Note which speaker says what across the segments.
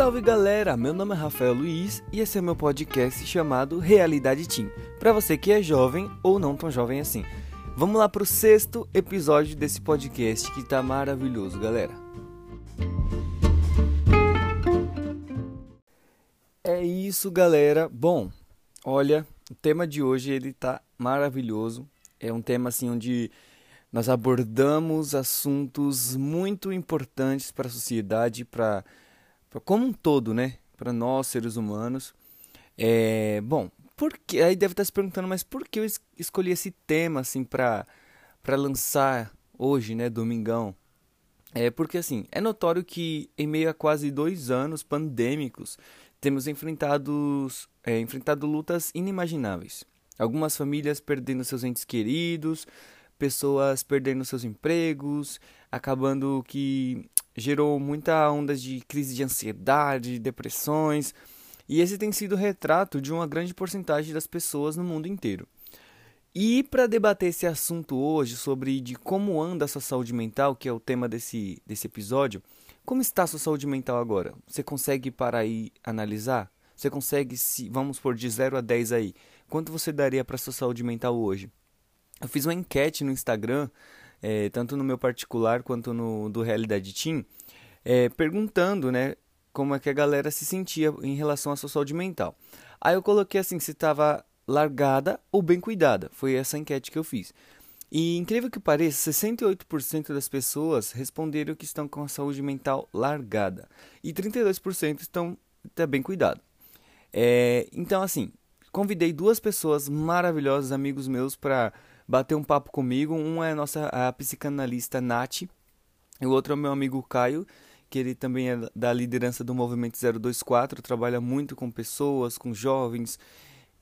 Speaker 1: Salve galera, meu nome é Rafael Luiz e esse é meu podcast chamado Realidade Team, para você que é jovem ou não tão jovem assim. Vamos lá pro sexto episódio desse podcast que tá maravilhoso, galera. É isso, galera. Bom, olha, o tema de hoje ele tá maravilhoso. É um tema assim onde nós abordamos assuntos muito importantes para a sociedade, para como um todo, né? Para nós seres humanos. É, bom, porque aí deve estar se perguntando, mas por que eu escolhi esse tema assim para para lançar hoje, né, domingão? É porque assim é notório que em meio a quase dois anos pandêmicos temos enfrentados é, enfrentado lutas inimagináveis. Algumas famílias perdendo seus entes queridos, pessoas perdendo seus empregos, acabando que gerou muita onda de crise de ansiedade, depressões, e esse tem sido o retrato de uma grande porcentagem das pessoas no mundo inteiro. E para debater esse assunto hoje sobre de como anda a sua saúde mental, que é o tema desse, desse episódio, como está a sua saúde mental agora? Você consegue parar e analisar? Você consegue, se vamos por de 0 a 10 aí, quanto você daria para sua saúde mental hoje? Eu fiz uma enquete no Instagram, é, tanto no meu particular quanto no do Realidade Team, é, perguntando, né, como é que a galera se sentia em relação à sua saúde mental. Aí eu coloquei assim, se estava largada ou bem cuidada. Foi essa enquete que eu fiz. E incrível que pareça, 68% das pessoas responderam que estão com a saúde mental largada e 32% estão tá bem cuidado. É, então assim, convidei duas pessoas maravilhosas, amigos meus, para bater um papo comigo. Um é a nossa a psicanalista Nath, e o outro é o meu amigo Caio, que ele também é da liderança do Movimento 024, trabalha muito com pessoas, com jovens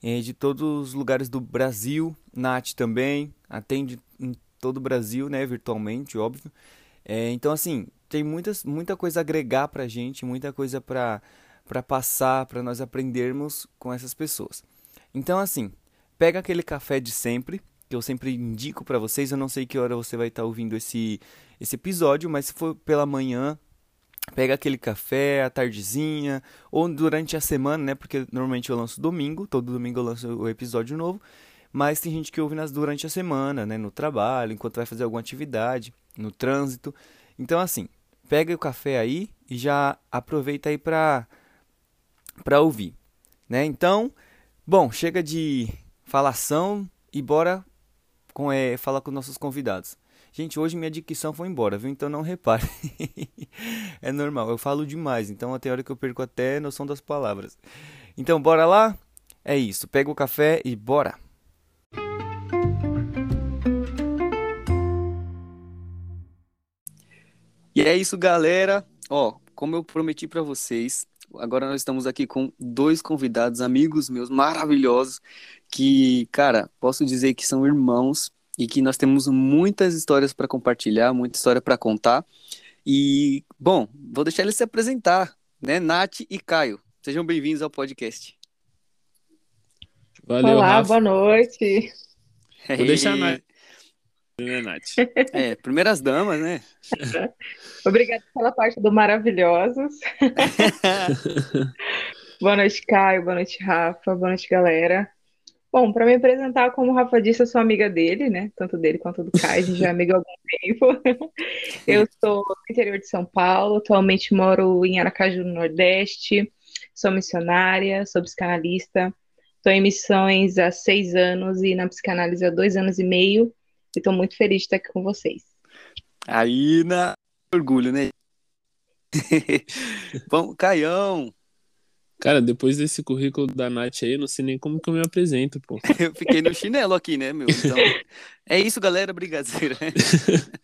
Speaker 1: é, de todos os lugares do Brasil. Nath também atende em todo o Brasil, né, virtualmente, óbvio. É, então, assim, tem muitas, muita coisa a agregar pra gente, muita coisa pra, pra passar, pra nós aprendermos com essas pessoas. Então, assim, pega aquele café de sempre, que eu sempre indico para vocês. Eu não sei que hora você vai estar tá ouvindo esse, esse episódio, mas se for pela manhã, pega aquele café à tardezinha ou durante a semana, né? Porque normalmente eu lanço domingo, todo domingo eu lanço o episódio novo. Mas tem gente que ouve nas, durante a semana, né? No trabalho, enquanto vai fazer alguma atividade, no trânsito. Então, assim, pega o café aí e já aproveita aí para para ouvir, né? Então, bom, chega de falação e bora com, é, falar com nossos convidados. Gente, hoje minha dicção foi embora, viu? Então não repare. é normal, eu falo demais, então até hora que eu perco até noção das palavras. Então, bora lá? É isso, pega o café e bora! E é isso, galera. Ó, como eu prometi para vocês, agora nós estamos aqui com dois convidados, amigos meus maravilhosos, que, cara, posso dizer que são irmãos e que nós temos muitas histórias para compartilhar, muita história para contar. E, bom, vou deixar eles se apresentar, né? Nath e Caio. Sejam bem-vindos ao podcast.
Speaker 2: Valeu, Olá, Rafa. boa noite.
Speaker 1: Vou deixar a Nath. Né, Nath? É, primeiras damas, né?
Speaker 2: Obrigada pela parte do Maravilhosos. boa noite, Caio. Boa noite, Rafa. Boa noite, galera. Bom, para me apresentar, como o Rafa disse, eu sou amiga dele, né? Tanto dele quanto do Caio, a gente já é amiga há algum tempo. Eu sou do interior de São Paulo, atualmente moro em Aracaju, no Nordeste, sou missionária, sou psicanalista, estou em missões há seis anos e na psicanálise há dois anos e meio, e estou muito feliz de estar aqui com vocês.
Speaker 1: Aí, na orgulho, né? Bom, Caião,
Speaker 3: Cara, depois desse currículo da Nath aí, eu não sei nem como que eu me apresento, pô.
Speaker 1: eu fiquei no chinelo aqui, né, meu? Então, é isso, galera. Brigadeira.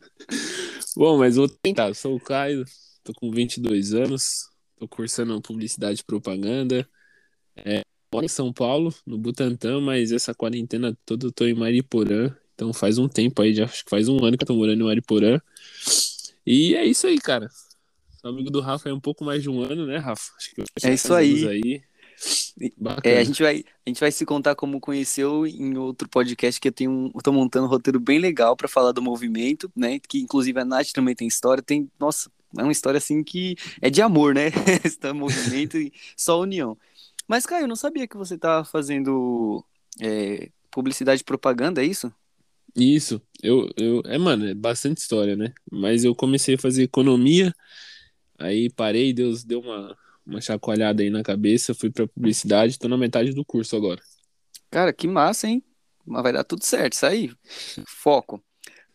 Speaker 3: Bom, mas vou tentar. Eu sou o Caio, tô com 22 anos, tô cursando publicidade e propaganda. É, moro em São Paulo, no Butantã, mas essa quarentena toda eu tô em Mariporã. Então faz um tempo aí, já acho que faz um ano que eu tô morando em Mariporã. E é isso aí, cara amigo do Rafa é um pouco mais de um ano, né, Rafa?
Speaker 1: é isso aí. aí. É, a, gente vai, a gente vai se contar como conheceu em outro podcast que eu tenho. Eu tô montando um roteiro bem legal para falar do movimento, né? Que inclusive a Nath também tem história. Tem, nossa,
Speaker 4: É uma história assim que é de amor, né? Está movimento e só união. Mas, Caio, eu não sabia que você estava fazendo é, publicidade e propaganda, é isso?
Speaker 3: Isso, eu, eu, é, mano, é bastante história, né? Mas eu comecei a fazer economia, aí parei, Deus deu uma, uma chacoalhada aí na cabeça, fui pra publicidade, tô na metade do curso agora.
Speaker 4: Cara, que massa, hein? Mas vai dar tudo certo, isso aí. Foco.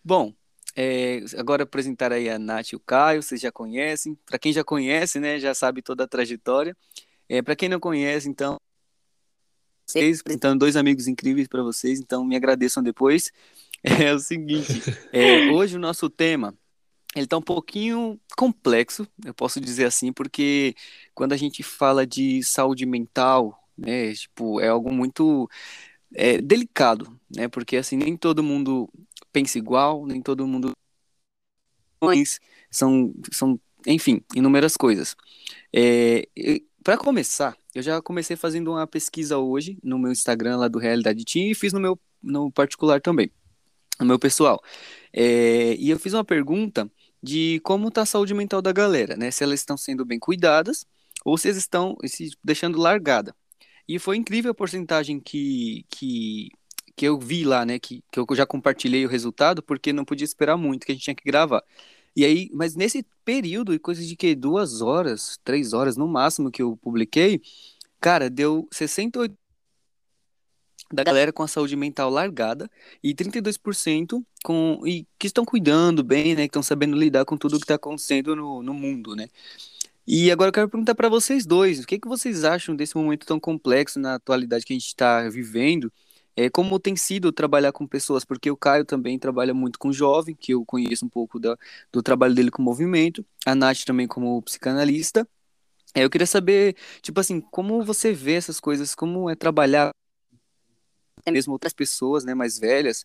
Speaker 4: Bom, é, agora apresentar aí a Nath e o Caio, vocês já conhecem. Para quem já conhece, né, já sabe toda a trajetória. É, para quem não conhece, então, vocês apresentando dois amigos incríveis para vocês, então me agradeçam depois. É o seguinte, é, hoje o nosso tema ele está um pouquinho complexo, eu posso dizer assim, porque quando a gente fala de saúde mental, né, tipo, é algo muito é, delicado, né, porque assim nem todo mundo pensa igual, nem todo mundo são, são, enfim, inúmeras coisas. É, para começar, eu já comecei fazendo uma pesquisa hoje no meu Instagram lá do Realidade Team e fiz no meu no particular também, no meu pessoal. É, e eu fiz uma pergunta de como está a saúde mental da galera, né? Se elas estão sendo bem cuidadas ou se eles estão se deixando largada. E foi incrível a porcentagem que, que, que eu vi lá, né? Que, que eu já compartilhei o resultado, porque não podia esperar muito, que a gente tinha que gravar. E aí, mas nesse período, coisa de que duas horas, três horas no máximo que eu publiquei, cara, deu 68 da galera com a saúde mental largada e 32% com e que estão cuidando bem, né, que estão sabendo lidar com tudo que está acontecendo no, no mundo, né? E agora eu quero perguntar para vocês dois, o que, que vocês acham desse momento tão complexo na atualidade que a gente está vivendo? É, como tem sido trabalhar com pessoas, porque o Caio também trabalha muito com jovem, que eu conheço um pouco da, do trabalho dele com movimento, a Nath também como psicanalista. É, eu queria saber, tipo assim, como você vê essas coisas, como é trabalhar mesmo outras pessoas, né, mais velhas,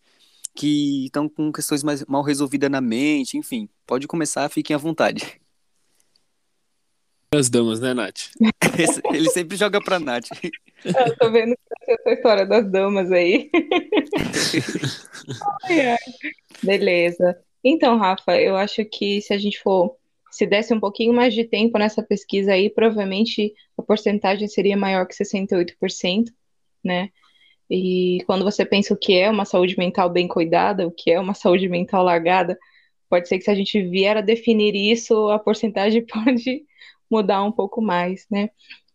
Speaker 4: que estão com questões mais mal resolvidas na mente, enfim. Pode começar, fiquem à vontade.
Speaker 3: As damas, né, Nath?
Speaker 4: Ele sempre joga pra Nath.
Speaker 2: Eu tô vendo essa história das damas aí. Beleza. Então, Rafa, eu acho que se a gente for, se desse um pouquinho mais de tempo nessa pesquisa aí, provavelmente a porcentagem seria maior que 68%, né? E quando você pensa o que é uma saúde mental bem cuidada, o que é uma saúde mental largada, pode ser que se a gente vier a definir isso, a porcentagem pode mudar um pouco mais, né?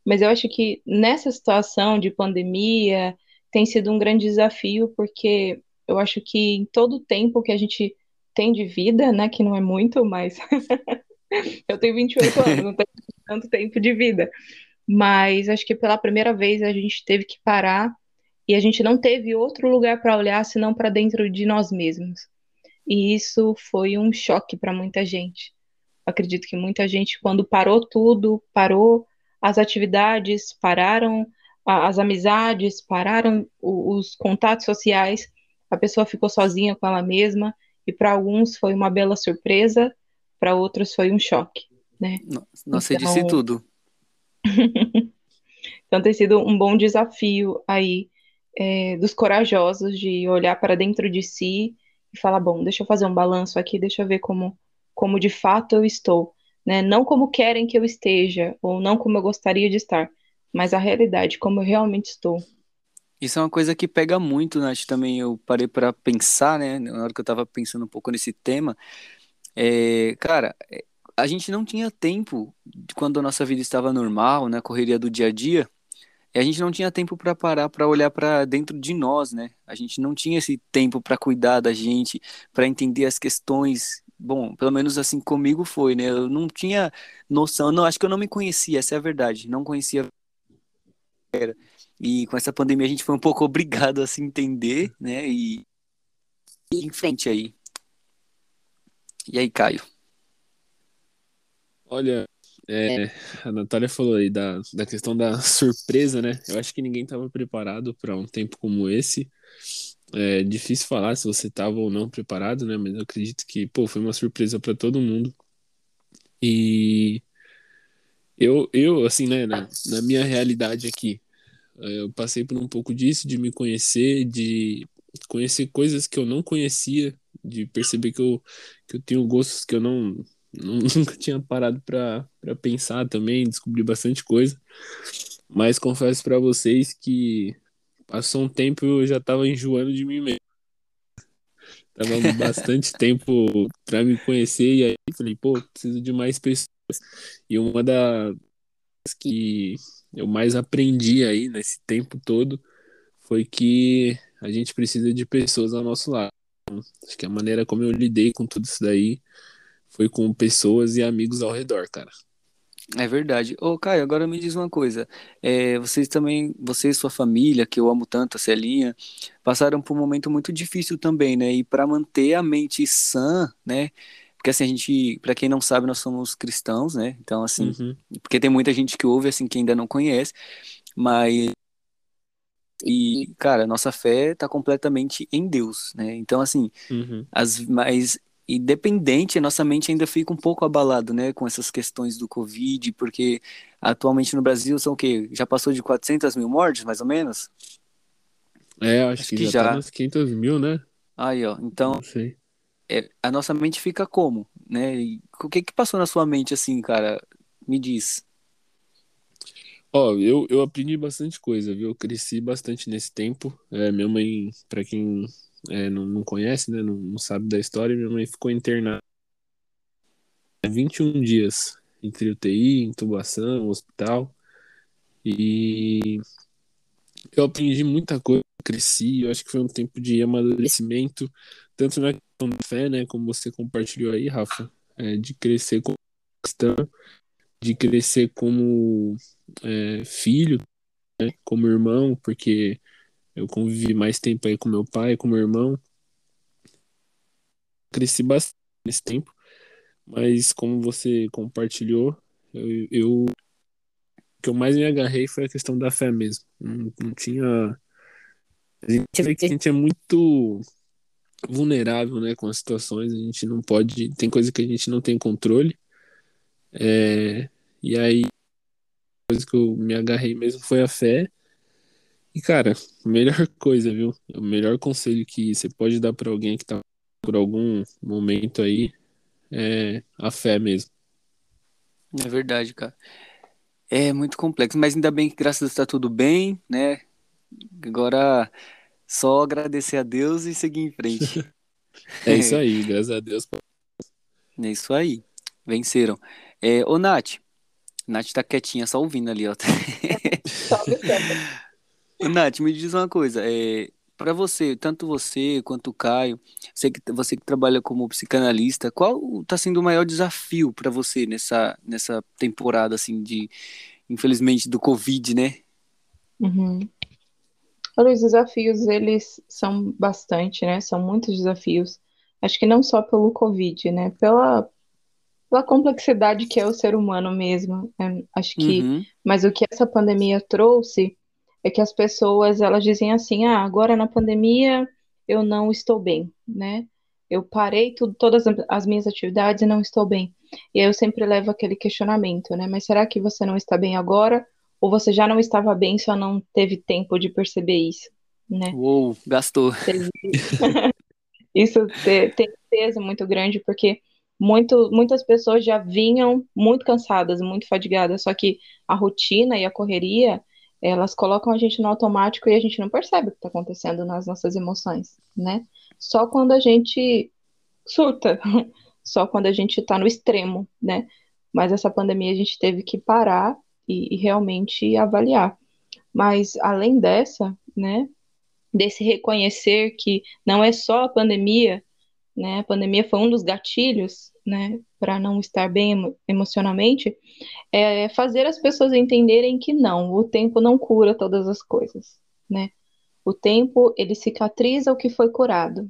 Speaker 2: Mas eu acho que nessa situação de pandemia tem sido um grande desafio, porque eu acho que em todo o tempo que a gente tem de vida, né, que não é muito, mas eu tenho 28 anos, não tenho tanto tempo de vida, mas acho que pela primeira vez a gente teve que parar e a gente não teve outro lugar para olhar senão para dentro de nós mesmos. E isso foi um choque para muita gente. Acredito que muita gente, quando parou tudo, parou as atividades, pararam as amizades, pararam os contatos sociais, a pessoa ficou sozinha com ela mesma, e para alguns foi uma bela surpresa, para outros foi um choque, né?
Speaker 4: Nossa, então... disse tudo.
Speaker 2: então tem sido um bom desafio aí é, dos corajosos de olhar para dentro de si e falar, bom, deixa eu fazer um balanço aqui, deixa eu ver como, como de fato eu estou né? Não como querem que eu esteja, ou não como eu gostaria de estar, mas a realidade, como eu realmente estou.
Speaker 4: Isso é uma coisa que pega muito, Nath, também eu parei para pensar, né, na hora que eu estava pensando um pouco nesse tema, é, cara, a gente não tinha tempo, quando a nossa vida estava normal, na né, correria do dia a dia, a gente não tinha tempo para parar para olhar para dentro de nós, né? A gente não tinha esse tempo para cuidar da gente, para entender as questões Bom, pelo menos assim comigo foi, né? Eu não tinha noção, não, acho que eu não me conhecia, essa é a verdade. Não conhecia era. E com essa pandemia a gente foi um pouco obrigado a se entender, né? E, e em frente aí. E aí, Caio?
Speaker 3: Olha, é, a Natália falou aí da, da questão da surpresa, né? Eu acho que ninguém estava preparado para um tempo como esse. É difícil falar se você estava ou não preparado, né? Mas eu acredito que, pô, foi uma surpresa para todo mundo. E eu, eu assim, né, na, na minha realidade aqui, é, eu passei por um pouco disso, de me conhecer, de conhecer coisas que eu não conhecia, de perceber que eu, que eu tenho gostos que eu não, Nunca tinha parado para pensar também, descobri bastante coisa. Mas confesso para vocês que passou um tempo eu já tava enjoando de mim mesmo. Tava bastante tempo para me conhecer e aí falei, pô, preciso de mais pessoas. E uma das que eu mais aprendi aí nesse tempo todo foi que a gente precisa de pessoas ao nosso lado. Acho que a maneira como eu lidei com tudo isso daí foi com pessoas e amigos ao redor, cara.
Speaker 4: É verdade. Ô, Caio, agora me diz uma coisa. É, vocês também, você e sua família, que eu amo tanto, a Celinha, passaram por um momento muito difícil também, né? E para manter a mente sã, né? Porque assim, a gente, para quem não sabe, nós somos cristãos, né? Então, assim, uhum. porque tem muita gente que ouve, assim, que ainda não conhece, mas. E, cara, nossa fé tá completamente em Deus, né? Então, assim, uhum. as, mas independente, a nossa mente ainda fica um pouco abalado, né, com essas questões do Covid, porque atualmente no Brasil são o quê? Já passou de 400 mil mortes, mais ou menos?
Speaker 3: É, acho, acho que, que, já, já tá nas 500 mil, né?
Speaker 4: Aí, ó, então, é, a nossa mente fica como, né? E o que que passou na sua mente, assim, cara? Me diz.
Speaker 3: Ó, eu, eu aprendi bastante coisa, viu? Eu cresci bastante nesse tempo. É, minha mãe, para quem é, não, não conhece, né, não, não, sabe da história, minha mãe ficou internada 21 dias entre UTI, intubação, hospital. E eu aprendi muita coisa, cresci, eu acho que foi um tempo de amadurecimento, tanto na questão da fé, né, como você compartilhou aí, Rafa, é, de crescer como cristão, de crescer como é, filho, né, como irmão, porque eu convivi mais tempo aí com meu pai, com meu irmão. Cresci bastante nesse tempo, mas como você compartilhou, eu, eu o que eu mais me agarrei foi a questão da fé mesmo. Não, não tinha. A gente a gente é muito vulnerável né, com as situações, a gente não pode. Tem coisa que a gente não tem controle. É, e aí, a coisa que eu me agarrei mesmo foi a fé e, cara, melhor coisa, viu? O melhor conselho que você pode dar para alguém que tá por algum momento aí é a fé mesmo.
Speaker 4: É verdade, cara. É muito complexo, mas ainda bem que graças a Deus tá tudo bem, né? Agora só agradecer a Deus e seguir em frente.
Speaker 3: é isso aí, graças a Deus.
Speaker 4: É isso aí. Venceram. É, ô, Nath. Nath tá quietinha, só ouvindo ali, ó. Nath, me diz uma coisa, é, para você, tanto você quanto o Caio, você que, você que trabalha como psicanalista, qual está sendo o maior desafio para você nessa, nessa temporada, assim, de, infelizmente, do Covid, né?
Speaker 2: Uhum. Olha, os desafios, eles são bastante, né? São muitos desafios. Acho que não só pelo Covid, né? Pela, pela complexidade que é o ser humano mesmo. É, acho que, uhum. mas o que essa pandemia trouxe é que as pessoas elas dizem assim: ah, agora na pandemia eu não estou bem, né? Eu parei tudo, todas as minhas atividades e não estou bem. E aí eu sempre levo aquele questionamento, né? Mas será que você não está bem agora? Ou você já não estava bem, só não teve tempo de perceber isso, né?
Speaker 4: Uou, gastou.
Speaker 2: Isso tem peso muito grande, porque muito, muitas pessoas já vinham muito cansadas, muito fadigadas, só que a rotina e a correria elas colocam a gente no automático e a gente não percebe o que está acontecendo nas nossas emoções, né? Só quando a gente surta, só quando a gente está no extremo, né? Mas essa pandemia a gente teve que parar e, e realmente avaliar. Mas além dessa, né? Desse reconhecer que não é só a pandemia, né? A pandemia foi um dos gatilhos, né? Para não estar bem emocionalmente é fazer as pessoas entenderem que não, o tempo não cura todas as coisas, né? O tempo, ele cicatriza o que foi curado.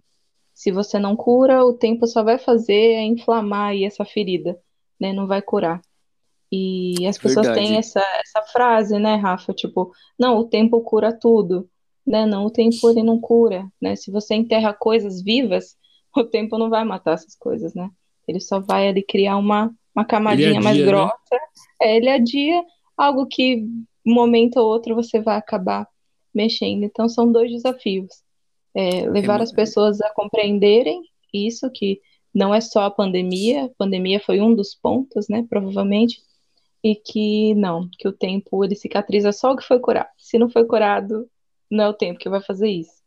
Speaker 2: Se você não cura, o tempo só vai fazer é inflamar aí essa ferida, né? Não vai curar. E as pessoas Verdade. têm essa, essa frase, né, Rafa? Tipo, não, o tempo cura tudo. Né? Não, o tempo ele não cura, né? Se você enterra coisas vivas, o tempo não vai matar essas coisas, né? Ele só vai ali criar uma uma camadinha adia, mais né? grossa, né? é, ele adia algo que um momento ou outro você vai acabar mexendo. Então são dois desafios. É, levar é, as pessoas a compreenderem isso, que não é só a pandemia, a pandemia foi um dos pontos, né, provavelmente, e que não, que o tempo ele cicatriza só o que foi curado. Se não foi curado, não é o tempo que vai fazer isso.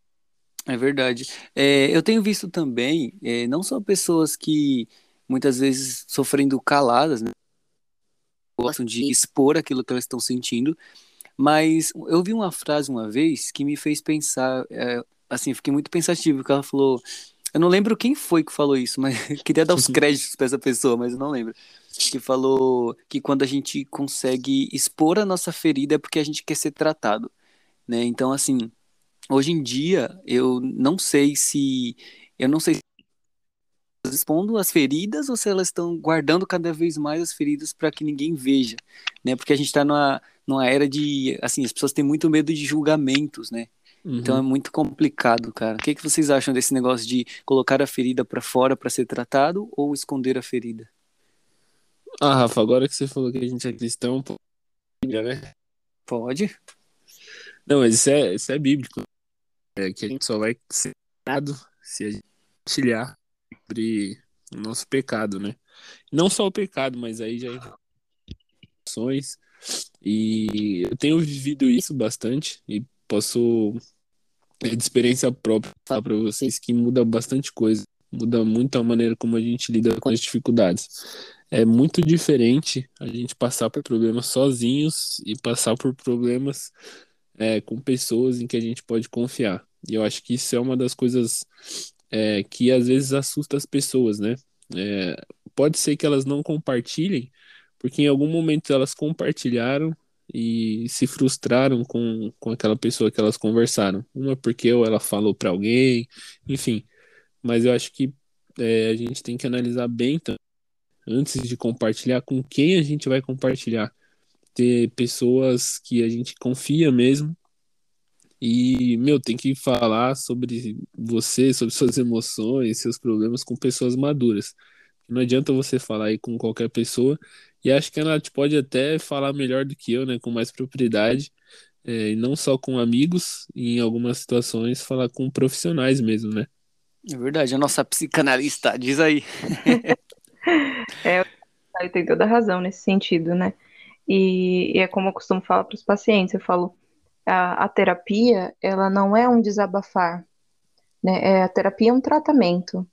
Speaker 4: É verdade. É, eu tenho visto também, é, não só pessoas que muitas vezes sofrendo caladas, né, gostam de expor aquilo que elas estão sentindo, mas eu vi uma frase uma vez que me fez pensar, é, assim, fiquei muito pensativo, que ela falou, eu não lembro quem foi que falou isso, mas queria dar os créditos para essa pessoa, mas eu não lembro. Que falou que quando a gente consegue expor a nossa ferida é porque a gente quer ser tratado, né? Então, assim, hoje em dia eu não sei se eu não sei se expondo as feridas ou se elas estão guardando cada vez mais as feridas para que ninguém veja, né? Porque a gente está numa, numa era de, assim, as pessoas têm muito medo de julgamentos, né? Uhum. Então é muito complicado, cara. O que, que vocês acham desse negócio de colocar a ferida para fora para ser tratado ou esconder a ferida?
Speaker 3: Ah, Rafa, agora que você falou que a gente é cristão, pode, né?
Speaker 4: Pode.
Speaker 3: Não, mas isso é, isso é bíblico. É que a gente só vai ser tratado se a gente compartilhar sobre o nosso pecado, né? Não só o pecado, mas aí já ações. E eu tenho vivido isso bastante e posso é de experiência própria falar para vocês que muda bastante coisa, muda muito a maneira como a gente lida com as dificuldades. É muito diferente a gente passar por problemas sozinhos e passar por problemas é, com pessoas em que a gente pode confiar. E eu acho que isso é uma das coisas é, que às vezes assusta as pessoas, né? É, pode ser que elas não compartilhem, porque em algum momento elas compartilharam e se frustraram com, com aquela pessoa que elas conversaram. Uma porque ela falou para alguém, enfim. Mas eu acho que é, a gente tem que analisar bem antes de compartilhar com quem a gente vai compartilhar. Ter pessoas que a gente confia mesmo. E, meu, tem que falar sobre você, sobre suas emoções, seus problemas com pessoas maduras. Não adianta você falar aí com qualquer pessoa e acho que a Nath pode até falar melhor do que eu, né? Com mais propriedade. É, e não só com amigos, e em algumas situações falar com profissionais mesmo, né?
Speaker 4: É verdade, a nossa psicanalista, diz aí.
Speaker 2: é, tem toda a razão nesse sentido, né? E, e é como eu costumo falar para os pacientes, eu falo, a, a, terapia, ela não é um desabafar, né? É, a terapia é um tratamento.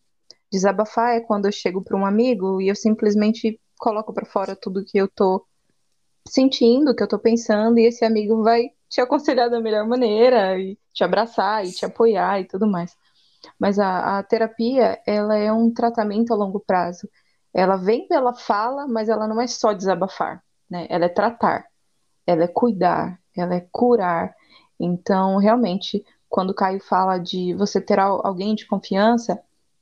Speaker 2: Desabafar é quando eu chego para um amigo e eu simplesmente coloco para fora tudo que eu tô sentindo, que eu tô pensando, e esse amigo vai te aconselhar da melhor maneira, e te abraçar, e te apoiar e tudo mais. Mas a, a terapia, ela é um tratamento a longo prazo. Ela vem pela fala, mas ela não é só desabafar, né? Ela é tratar, ela é cuidar, ela é curar. Então, realmente, quando o Caio fala de você ter alguém de confiança,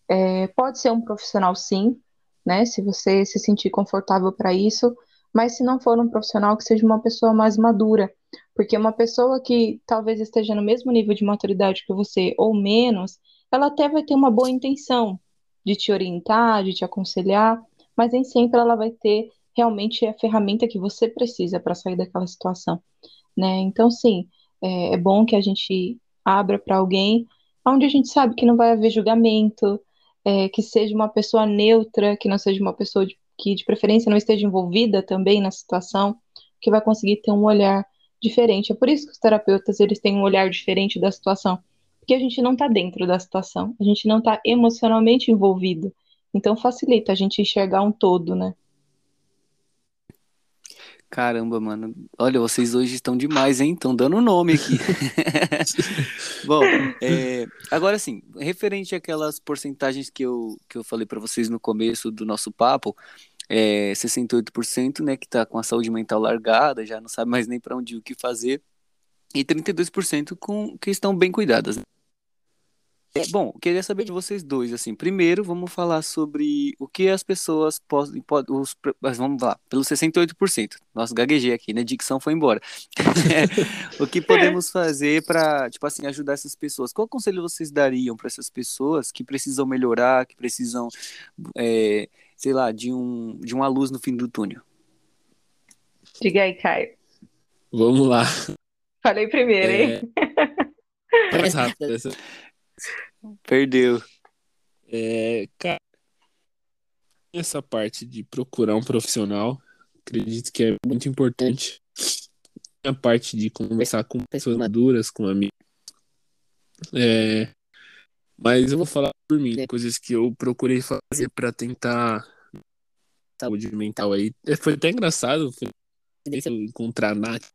Speaker 2: é, pode ser um profissional, sim, né? Se você se sentir confortável para isso, mas se não for um profissional, que seja uma pessoa mais madura, porque uma pessoa que talvez esteja no mesmo nível de maturidade que você ou menos, ela até vai ter uma boa intenção de te orientar, de te aconselhar, mas nem sempre ela vai ter realmente a ferramenta que você precisa para sair daquela situação, né? Então, sim, é, é bom que a gente abra para alguém onde a gente sabe que não vai haver julgamento, é, que seja uma pessoa neutra, que não seja uma pessoa de, que de preferência não esteja envolvida também na situação, que vai conseguir ter um olhar diferente. É por isso que os terapeutas eles têm um olhar diferente da situação, porque a gente não está dentro da situação, a gente não está emocionalmente envolvido. Então facilita a gente enxergar um todo, né?
Speaker 4: Caramba, mano. Olha, vocês hoje estão demais, hein? Estão dando nome aqui. Bom, é, agora sim, referente àquelas porcentagens que eu, que eu falei para vocês no começo do nosso papo, é 68%, né, que tá com a saúde mental largada, já não sabe mais nem para onde o que fazer, e 32% com que estão bem cuidadas. É, bom, queria saber de vocês dois, assim, primeiro vamos falar sobre o que as pessoas podem, pod, os, vamos lá, pelo 68%, nosso gaguejei aqui, né, dicção foi embora, o que podemos fazer para, tipo assim, ajudar essas pessoas, qual conselho vocês dariam para essas pessoas que precisam melhorar, que precisam, é, sei lá, de, um, de uma luz no fim do túnel?
Speaker 2: Diga aí, Caio.
Speaker 3: Vamos lá.
Speaker 2: Falei primeiro, hein?
Speaker 3: É... Mais rápido essa.
Speaker 4: Perdeu.
Speaker 3: É, cara, essa parte de procurar um profissional, acredito que é muito importante. A parte de conversar com pessoas maduras, com amigos. É, mas eu vou falar por mim, coisas que eu procurei fazer para tentar saúde mental aí. É, foi até engraçado encontrar a Nath,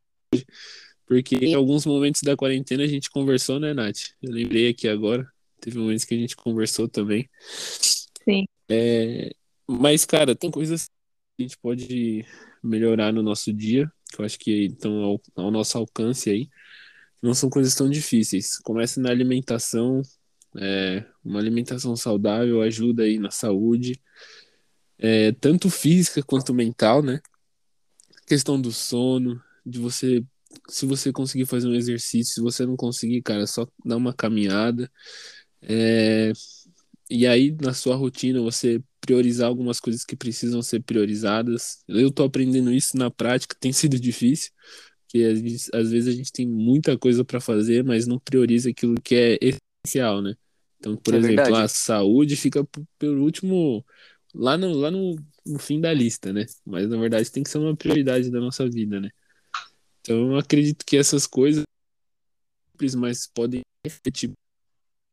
Speaker 3: porque em alguns momentos da quarentena a gente conversou, né, Nath? Eu lembrei aqui agora. Teve momentos que a gente conversou também.
Speaker 2: Sim.
Speaker 3: É, mas, cara, tem coisas que a gente pode melhorar no nosso dia, que eu acho que estão ao, ao nosso alcance aí. Não são coisas tão difíceis. Começa na alimentação, é, uma alimentação saudável ajuda aí na saúde, é, tanto física quanto mental, né? questão do sono, de você, se você conseguir fazer um exercício, se você não conseguir, cara, só dar uma caminhada. É, e aí, na sua rotina, você priorizar algumas coisas que precisam ser priorizadas. Eu tô aprendendo isso na prática, tem sido difícil, porque às vezes a gente tem muita coisa para fazer, mas não prioriza aquilo que é essencial, né? Então, por é exemplo, verdade. a saúde fica por último, lá no, lá no, no fim da lista, né? Mas na verdade tem que ser uma prioridade da nossa vida, né? Então, eu acredito que essas coisas, mas podem refletir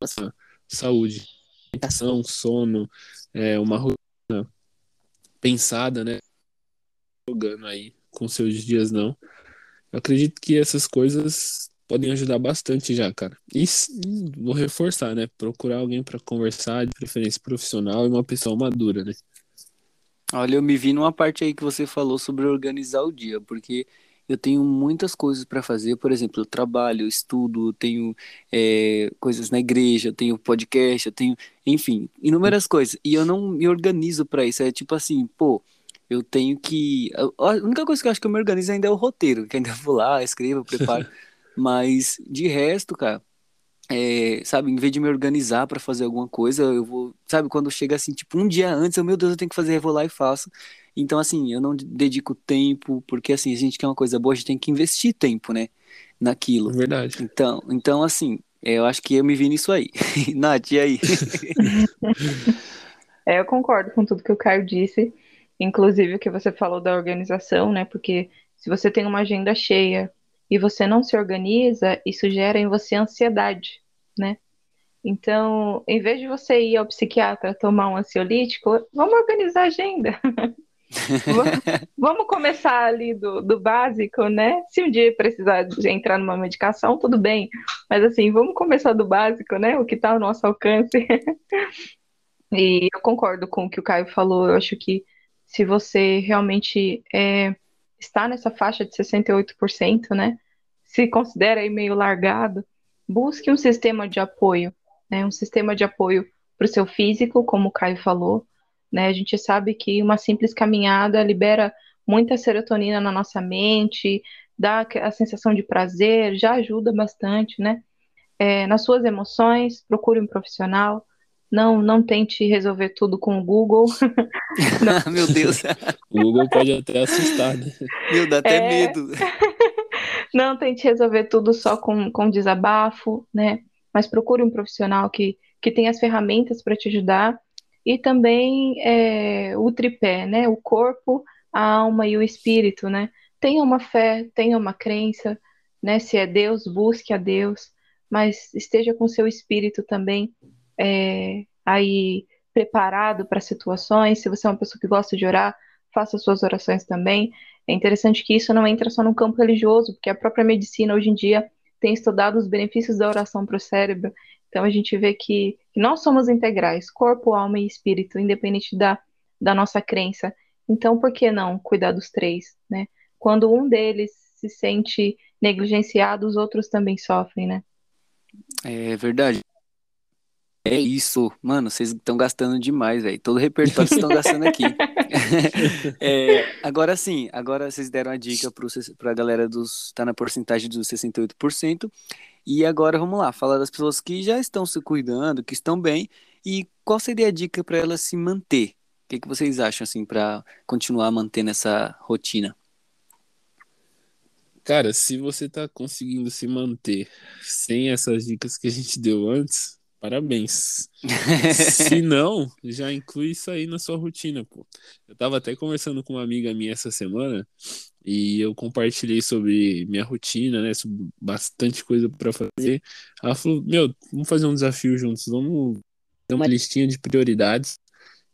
Speaker 3: nossa saúde, alimentação, sono, é, uma rotina pensada, né? Jogando aí com seus dias não. Eu acredito que essas coisas podem ajudar bastante já, cara. E vou reforçar, né? Procurar alguém para conversar, de preferência profissional e uma pessoa madura, né?
Speaker 4: Olha, eu me vi numa parte aí que você falou sobre organizar o dia, porque eu tenho muitas coisas para fazer. Por exemplo, eu trabalho, eu estudo, tenho é, coisas na igreja, tenho podcast, eu tenho, enfim, inúmeras coisas. E eu não me organizo para isso. É tipo assim, pô, eu tenho que. A única coisa que eu acho que eu me organizo ainda é o roteiro, que ainda vou lá, escrevo, preparo. Mas de resto, cara, é, sabe, em vez de me organizar para fazer alguma coisa, eu vou, sabe, quando chega assim, tipo, um dia antes, eu, meu Deus, eu tenho que fazer, eu vou lá e faço. Então, assim, eu não dedico tempo, porque assim, a gente quer uma coisa boa, a gente tem que investir tempo, né, naquilo.
Speaker 3: Verdade.
Speaker 4: Então, então assim, eu acho que eu me vi nisso aí. Nath, e aí?
Speaker 2: é, eu concordo com tudo que o Caio disse, inclusive o que você falou da organização, né, porque se você tem uma agenda cheia, e você não se organiza, isso gera em você ansiedade, né? Então, em vez de você ir ao psiquiatra tomar um ansiolítico, vamos organizar a agenda. vamos começar ali do, do básico, né? Se um dia precisar entrar numa medicação, tudo bem. Mas assim, vamos começar do básico, né? O que está ao nosso alcance. e eu concordo com o que o Caio falou. Eu acho que se você realmente é, está nessa faixa de 68%, né? Se considera aí meio largado, busque um sistema de apoio, né? Um sistema de apoio para o seu físico, como o Caio falou, né? A gente sabe que uma simples caminhada libera muita serotonina na nossa mente, dá a sensação de prazer, já ajuda bastante, né? É, nas suas emoções, procure um profissional, não, não tente resolver tudo com o Google.
Speaker 4: Meu Deus.
Speaker 3: o Google pode até assustar, né?
Speaker 4: Meu, dá até é... medo.
Speaker 2: não tente resolver tudo só com, com desabafo, né? Mas procure um profissional que, que tenha as ferramentas para te ajudar. E também é, o tripé, né? O corpo, a alma e o espírito, né? Tenha uma fé, tenha uma crença, né? Se é Deus, busque a Deus, mas esteja com seu espírito também é, aí preparado para situações. Se você é uma pessoa que gosta de orar, faça suas orações também. É interessante que isso não entra só no campo religioso, porque a própria medicina hoje em dia tem estudado os benefícios da oração para o cérebro. Então a gente vê que, nós somos integrais, corpo, alma e espírito, independente da, da nossa crença. Então por que não cuidar dos três, né? Quando um deles se sente negligenciado, os outros também sofrem, né?
Speaker 4: É verdade. É isso, mano, vocês estão gastando demais, velho. Todo o repertório vocês estão gastando aqui. é, agora sim, agora vocês deram a dica para a galera dos. tá na porcentagem dos 68%. E agora vamos lá, falar das pessoas que já estão se cuidando, que estão bem. E qual seria a dica para elas se manter? O que, que vocês acham, assim, para continuar mantendo essa rotina?
Speaker 3: Cara, se você tá conseguindo se manter sem essas dicas que a gente deu antes, Parabéns. Se não, já inclui isso aí na sua rotina, pô. Eu tava até conversando com uma amiga minha essa semana e eu compartilhei sobre minha rotina, né? Sobre bastante coisa para fazer. Ela falou: Meu, vamos fazer um desafio juntos, vamos ter uma listinha de prioridades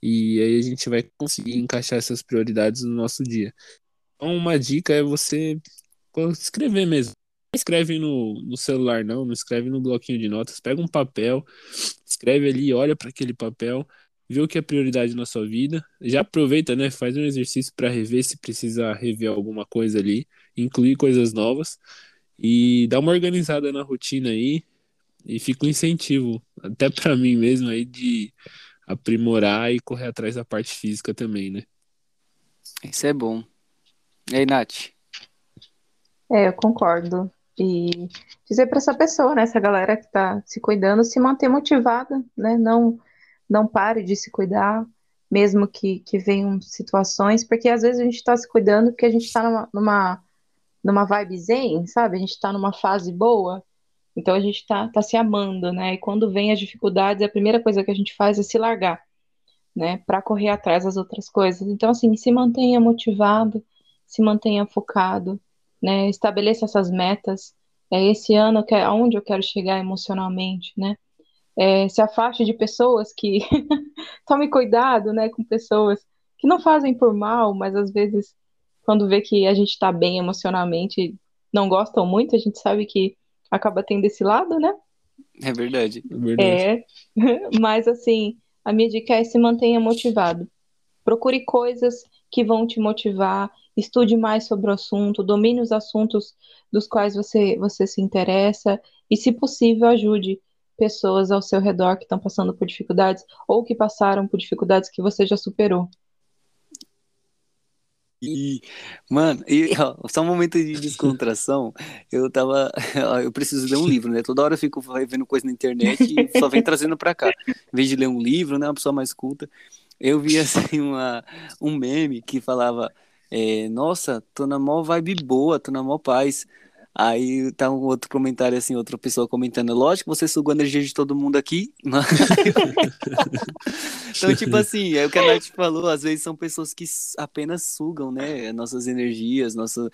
Speaker 3: e aí a gente vai conseguir encaixar essas prioridades no nosso dia. Então, uma dica é você escrever mesmo escreve no, no celular, não, não escreve no bloquinho de notas. Pega um papel, escreve ali, olha para aquele papel, vê o que é prioridade na sua vida. Já aproveita, né? Faz um exercício para rever se precisa rever alguma coisa ali, incluir coisas novas e dá uma organizada na rotina aí e fica um incentivo, até para mim mesmo aí, de aprimorar e correr atrás da parte física também, né?
Speaker 4: Isso é bom. E aí, Nath?
Speaker 2: É, eu concordo. E dizer para essa pessoa, né, essa galera que está se cuidando, se manter motivada, né, não, não pare de se cuidar, mesmo que, que venham situações, porque às vezes a gente está se cuidando porque a gente está numa, numa, numa vibe zen, sabe? A gente está numa fase boa, então a gente está tá se amando, né? E quando vem as dificuldades, a primeira coisa que a gente faz é se largar, né? Para correr atrás das outras coisas. Então, assim, se mantenha motivado, se mantenha focado, né? Estabeleça essas metas. É, esse ano, que, aonde eu quero chegar emocionalmente, né? É, se afaste de pessoas que tome cuidado, né, com pessoas que não fazem por mal, mas às vezes quando vê que a gente está bem emocionalmente, não gostam muito, a gente sabe que acaba tendo esse lado, né?
Speaker 4: É verdade.
Speaker 3: É, verdade.
Speaker 2: é mas assim, a minha dica é se mantenha motivado. Procure coisas que vão te motivar, estude mais sobre o assunto, domine os assuntos dos quais você, você se interessa e, se possível, ajude pessoas ao seu redor que estão passando por dificuldades ou que passaram por dificuldades que você já superou.
Speaker 4: E, mano, e, ó, só um momento de descontração. Eu tava. Ó, eu preciso ler um livro, né? Toda hora eu fico vendo coisa na internet e só vem trazendo pra cá. Em vez de ler um livro, né? Uma pessoa mais culta. Eu vi assim uma, um meme que falava é, nossa, tô na mó vibe boa, tô na mó paz. Aí tá um outro comentário assim, outra pessoa comentando, lógico que você sugou a energia de todo mundo aqui, mas... então, tipo assim, é o que a Nath falou, às vezes são pessoas que apenas sugam, né, nossas energias, nossa...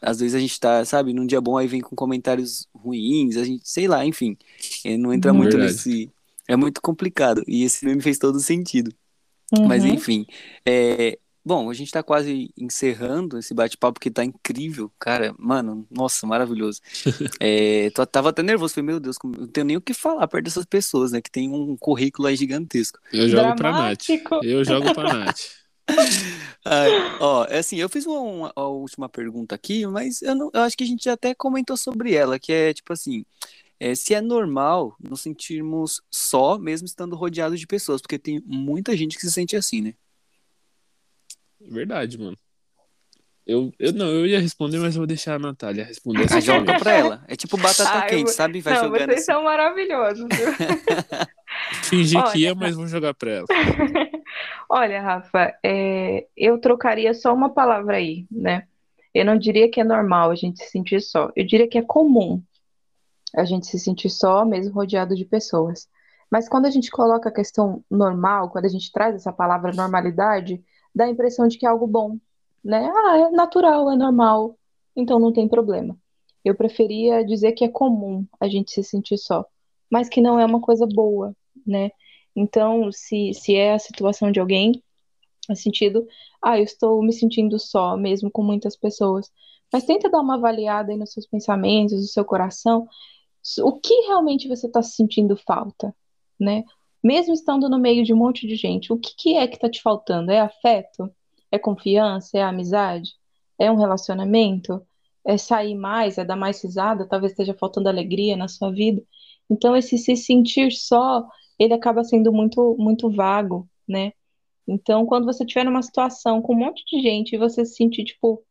Speaker 4: às vezes a gente tá, sabe, num dia bom aí vem com comentários ruins, a gente, sei lá, enfim, é, não entra muito Verdade. nesse... É muito complicado, e esse meme fez todo sentido. Uhum. Mas enfim, é, Bom, a gente tá quase encerrando esse bate-papo que tá incrível, cara. Mano, nossa, maravilhoso. é, tô, tava até nervoso, falei, meu Deus, não tenho nem o que falar perto dessas pessoas, né? Que tem um currículo aí gigantesco.
Speaker 3: Eu jogo Dramático. pra Nath. Eu jogo pra Nath.
Speaker 4: Ai, ó, é assim, eu fiz uma, uma, uma, última pergunta aqui, mas eu, não, eu acho que a gente até comentou sobre ela, que é tipo assim, é, se é normal nos sentirmos só, mesmo estando rodeado de pessoas, porque tem muita gente que se sente assim, né?
Speaker 3: Verdade, mano. Eu, eu não, eu ia responder, mas eu vou deixar a Natália responder essa
Speaker 4: ah, Joga pra ela. É tipo batata Ai, quente, sabe? Vai
Speaker 2: não,
Speaker 4: jogando.
Speaker 2: Vocês assim. são maravilhosos.
Speaker 3: Fingir Olha... que ia, mas vou jogar pra ela.
Speaker 2: Olha, Rafa, é, eu trocaria só uma palavra aí, né? Eu não diria que é normal a gente se sentir só. Eu diria que é comum a gente se sentir só, mesmo rodeado de pessoas. Mas quando a gente coloca a questão normal, quando a gente traz essa palavra normalidade, dá a impressão de que é algo bom, né? Ah, é natural, é normal, então não tem problema. Eu preferia dizer que é comum a gente se sentir só, mas que não é uma coisa boa, né? Então, se, se é a situação de alguém, no sentido, ah, eu estou me sentindo só, mesmo com muitas pessoas. Mas tenta dar uma avaliada aí nos seus pensamentos, no seu coração, o que realmente você está sentindo falta, né? Mesmo estando no meio de um monte de gente, o que, que é que está te faltando? É afeto? É confiança? É amizade? É um relacionamento? É sair mais? É dar mais risada? Talvez esteja faltando alegria na sua vida. Então, esse se sentir só, ele acaba sendo muito, muito vago, né? Então, quando você estiver numa situação com um monte de gente e você se sentir, tipo,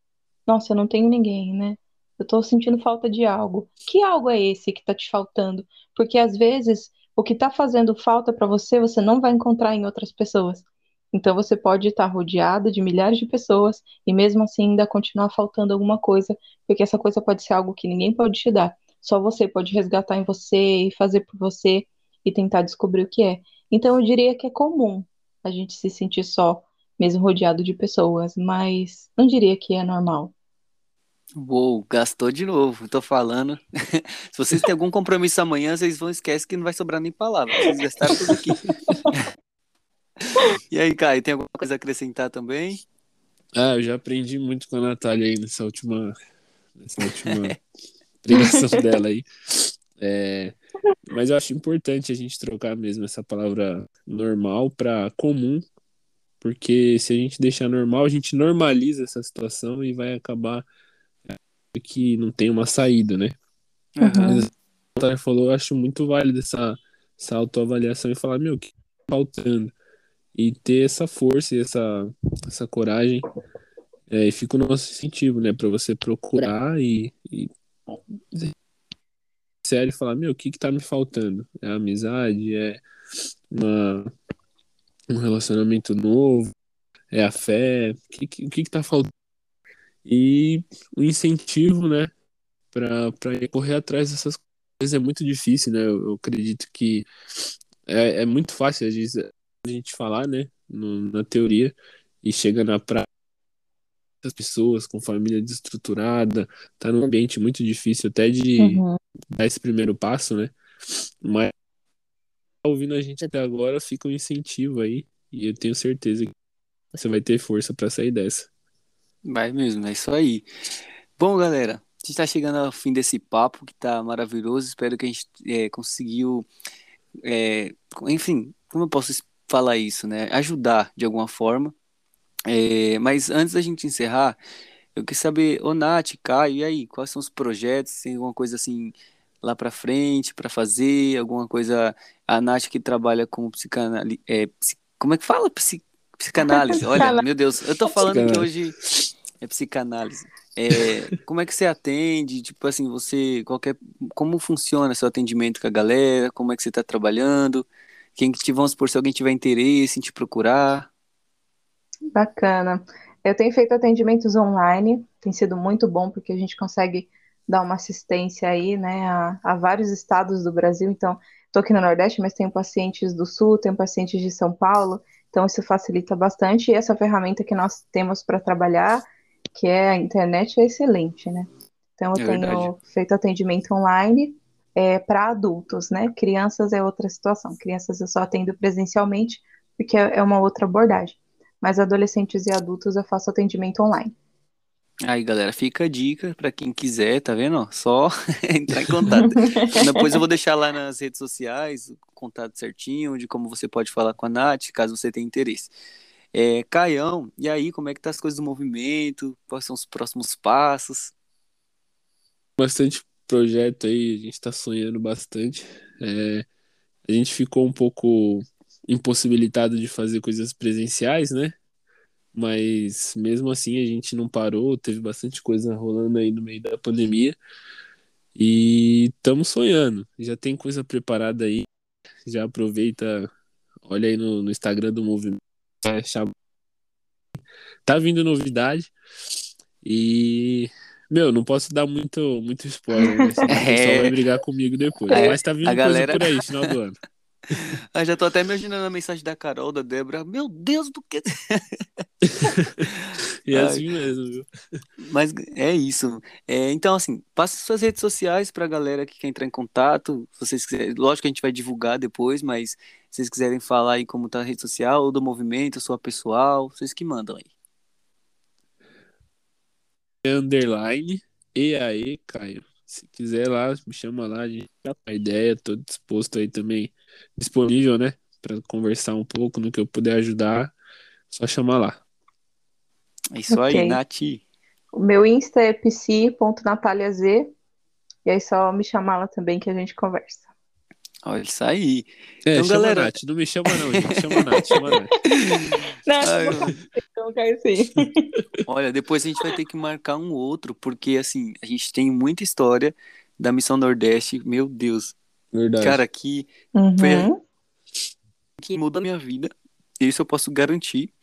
Speaker 2: nossa, eu não tenho ninguém, né? Eu tô sentindo falta de algo. Que algo é esse que tá te faltando? Porque às vezes o que está fazendo falta para você, você não vai encontrar em outras pessoas. Então você pode estar rodeado de milhares de pessoas e mesmo assim ainda continuar faltando alguma coisa, porque essa coisa pode ser algo que ninguém pode te dar. Só você pode resgatar em você e fazer por você e tentar descobrir o que é. Então eu diria que é comum a gente se sentir só, mesmo rodeado de pessoas, mas não diria que é normal.
Speaker 4: Uou, gastou de novo, tô falando. Se vocês têm algum compromisso amanhã, vocês vão esquecer que não vai sobrar nem palavra. Vocês gastaram tudo aqui. e aí, Caio, tem alguma coisa a acrescentar também?
Speaker 3: Ah, eu já aprendi muito com a Natália aí nessa última, nessa última pregação dela aí. É, mas eu acho importante a gente trocar mesmo essa palavra normal para comum, porque se a gente deixar normal, a gente normaliza essa situação e vai acabar que não tem uma saída, né? Uhum. Mas a falou, eu acho muito válido essa, essa autoavaliação e falar, meu, o que tá faltando? E ter essa força e essa, essa coragem. É, e fica o nosso incentivo, né? Para você procurar e, e sério falar, meu, o que que tá me faltando? É amizade? É uma, um relacionamento novo? É a fé? O que, que, o que que tá faltando? E o incentivo, né, para correr atrás dessas coisas é muito difícil, né? Eu, eu acredito que é, é muito fácil às vezes a gente falar, né, no, na teoria e chega na prática as pessoas com família desestruturada, tá num ambiente muito difícil até de uhum. dar esse primeiro passo, né? Mas ouvindo a gente até agora fica um incentivo aí e eu tenho certeza que você vai ter força para sair dessa.
Speaker 4: Vai mesmo, é isso aí. Bom, galera, a gente está chegando ao fim desse papo que está maravilhoso. Espero que a gente é, conseguiu, é, enfim, como eu posso falar isso, né? Ajudar de alguma forma. É, mas antes da gente encerrar, eu queria saber, ô Nath, Caio, e aí, quais são os projetos? Tem alguma coisa assim lá para frente para fazer? Alguma coisa? A Nath que trabalha com psicanálise, é, como é que fala? Psi, psicanálise. Olha, meu Deus, eu tô falando que hoje é psicanálise. É, como é que você atende? Tipo assim, você qualquer como funciona seu atendimento com a galera? Como é que você está trabalhando? Quem que te vamos por se alguém tiver interesse em te procurar?
Speaker 2: Bacana. Eu tenho feito atendimentos online, tem sido muito bom porque a gente consegue dar uma assistência aí, né, a, a vários estados do Brasil. Então, estou aqui no Nordeste, mas tenho pacientes do Sul, tenho pacientes de São Paulo, então isso facilita bastante. E essa ferramenta que nós temos para trabalhar que é a internet é excelente, né? Então eu é tenho verdade. feito atendimento online é, para adultos, né? Crianças é outra situação. Crianças eu só atendo presencialmente, porque é, é uma outra abordagem. Mas adolescentes e adultos eu faço atendimento online.
Speaker 4: Aí, galera, fica a dica para quem quiser, tá vendo? Só entrar em contato. Depois eu vou deixar lá nas redes sociais o contato certinho de como você pode falar com a Nath, caso você tenha interesse. É, Caião, e aí, como é que tá as coisas do movimento? Quais são os próximos passos?
Speaker 3: Bastante projeto aí, a gente está sonhando bastante. É, a gente ficou um pouco impossibilitado de fazer coisas presenciais, né? Mas mesmo assim a gente não parou, teve bastante coisa rolando aí no meio da pandemia. E estamos sonhando. Já tem coisa preparada aí. Já aproveita, olha aí no, no Instagram do movimento é, tá vindo novidade e meu, não posso dar muito, muito spoiler, né? É... o pessoal vai brigar comigo depois. É, mas tá vindo a galera... por aí, final do ano.
Speaker 4: Eu já tô até imaginando a mensagem da Carol, da Débora. Meu Deus do que.
Speaker 3: e é assim mesmo, viu?
Speaker 4: Mas é isso. É, então, assim, passe suas redes sociais pra galera que quer entrar em contato. Se vocês quiserem, lógico que a gente vai divulgar depois, mas se vocês quiserem falar aí como tá a rede social, ou do movimento, sua pessoal, vocês que mandam aí.
Speaker 3: Underline, e aí, Caio. Se quiser lá, me chama lá, a gente tá com a ideia, tô disposto aí também, disponível, né? Para conversar um pouco no que eu puder ajudar, só chamar lá.
Speaker 4: É isso okay. aí, Nath.
Speaker 2: O meu Insta é psi.nataliaz. E aí só me chamar lá também que a gente conversa.
Speaker 4: Olha isso aí.
Speaker 3: É, então, chama galera... a Nath. Não me chama não, gente. Chama a Nath, chama a Nath.
Speaker 2: Nath, então sim.
Speaker 4: Olha, depois a gente vai ter que marcar um outro, porque assim, a gente tem muita história da Missão Nordeste. Meu Deus.
Speaker 3: Verdade.
Speaker 4: Cara, que uhum. foi que mudou a minha vida. Isso eu posso garantir.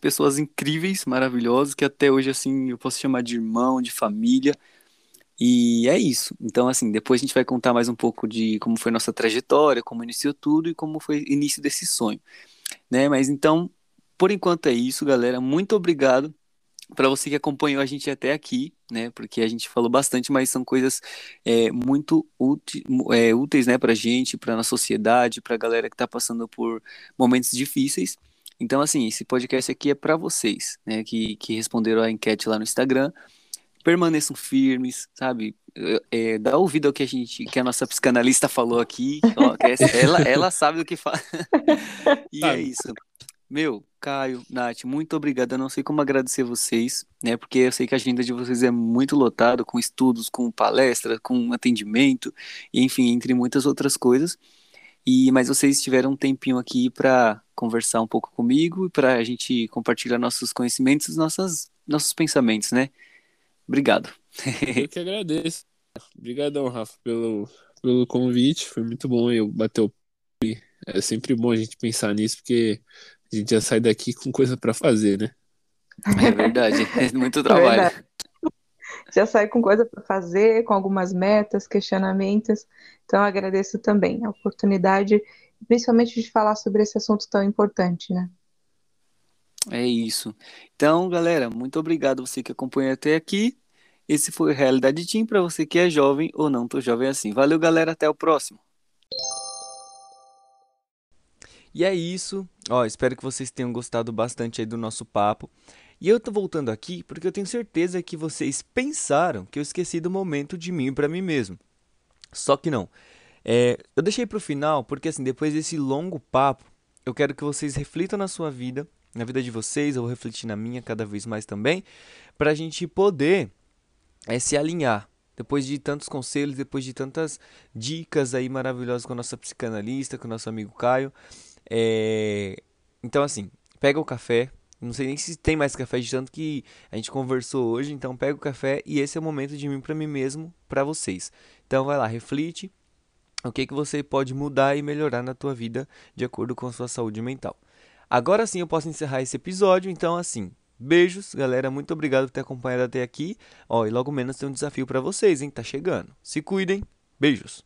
Speaker 4: Pessoas incríveis, maravilhosas, que até hoje, assim, eu posso chamar de irmão, de família. E é isso. Então, assim, depois a gente vai contar mais um pouco de como foi nossa trajetória, como iniciou tudo e como foi o início desse sonho, né? Mas então, por enquanto é isso, galera. Muito obrigado para você que acompanhou a gente até aqui, né? Porque a gente falou bastante, mas são coisas é, muito úteis, é, úteis, né, para gente, para nossa sociedade, para a galera que está passando por momentos difíceis. Então, assim, esse podcast aqui é para vocês, né, que, que responderam a enquete lá no Instagram. Permaneçam firmes, sabe? É, dá ouvido ao que a gente, que a nossa psicanalista falou aqui. Ó, ela, ela sabe do que fala. e é isso. Meu, Caio, Nath, muito obrigado. Eu não sei como agradecer vocês, né? Porque eu sei que a agenda de vocês é muito lotada com estudos, com palestra, com atendimento, enfim, entre muitas outras coisas. E mas vocês tiveram um tempinho aqui para conversar um pouco comigo e para a gente compartilhar nossos conhecimentos, nossas, nossos pensamentos, né? Obrigado.
Speaker 3: Eu que agradeço. Obrigadão, Rafa, pelo, pelo convite. Foi muito bom eu bater o é sempre bom a gente pensar nisso, porque a gente já sai daqui com coisa para fazer, né?
Speaker 4: É verdade, é muito trabalho. É
Speaker 2: já sai com coisa para fazer, com algumas metas, questionamentos. Então, agradeço também a oportunidade, principalmente de falar sobre esse assunto tão importante, né?
Speaker 4: É isso. Então, galera, muito obrigado você que acompanha até aqui. Esse foi Realidade Team para você que é jovem ou não tão jovem assim. Valeu, galera, até o próximo. E é isso. Ó, espero que vocês tenham gostado bastante aí do nosso papo. E eu tô voltando aqui porque eu tenho certeza que vocês pensaram que eu esqueci do momento de mim para mim mesmo. Só que não. É, eu deixei para o final porque assim, depois desse longo papo, eu quero que vocês reflitam na sua vida, na vida de vocês, eu vou refletir na minha cada vez mais também, para a gente poder é, se alinhar. Depois de tantos conselhos, depois de tantas dicas aí maravilhosas com a nossa psicanalista, com o nosso amigo Caio, é... Então, assim, pega o café. Não sei nem se tem mais café de tanto que a gente conversou hoje. Então, pega o café e esse é o momento de mim para mim mesmo, para vocês. Então, vai lá, reflite o que, que você pode mudar e melhorar na tua vida de acordo com a sua saúde mental. Agora sim eu posso encerrar esse episódio. Então, assim, beijos, galera. Muito obrigado por ter acompanhado até aqui. Ó, e logo menos tem um desafio para vocês, hein? Tá chegando. Se cuidem. Beijos.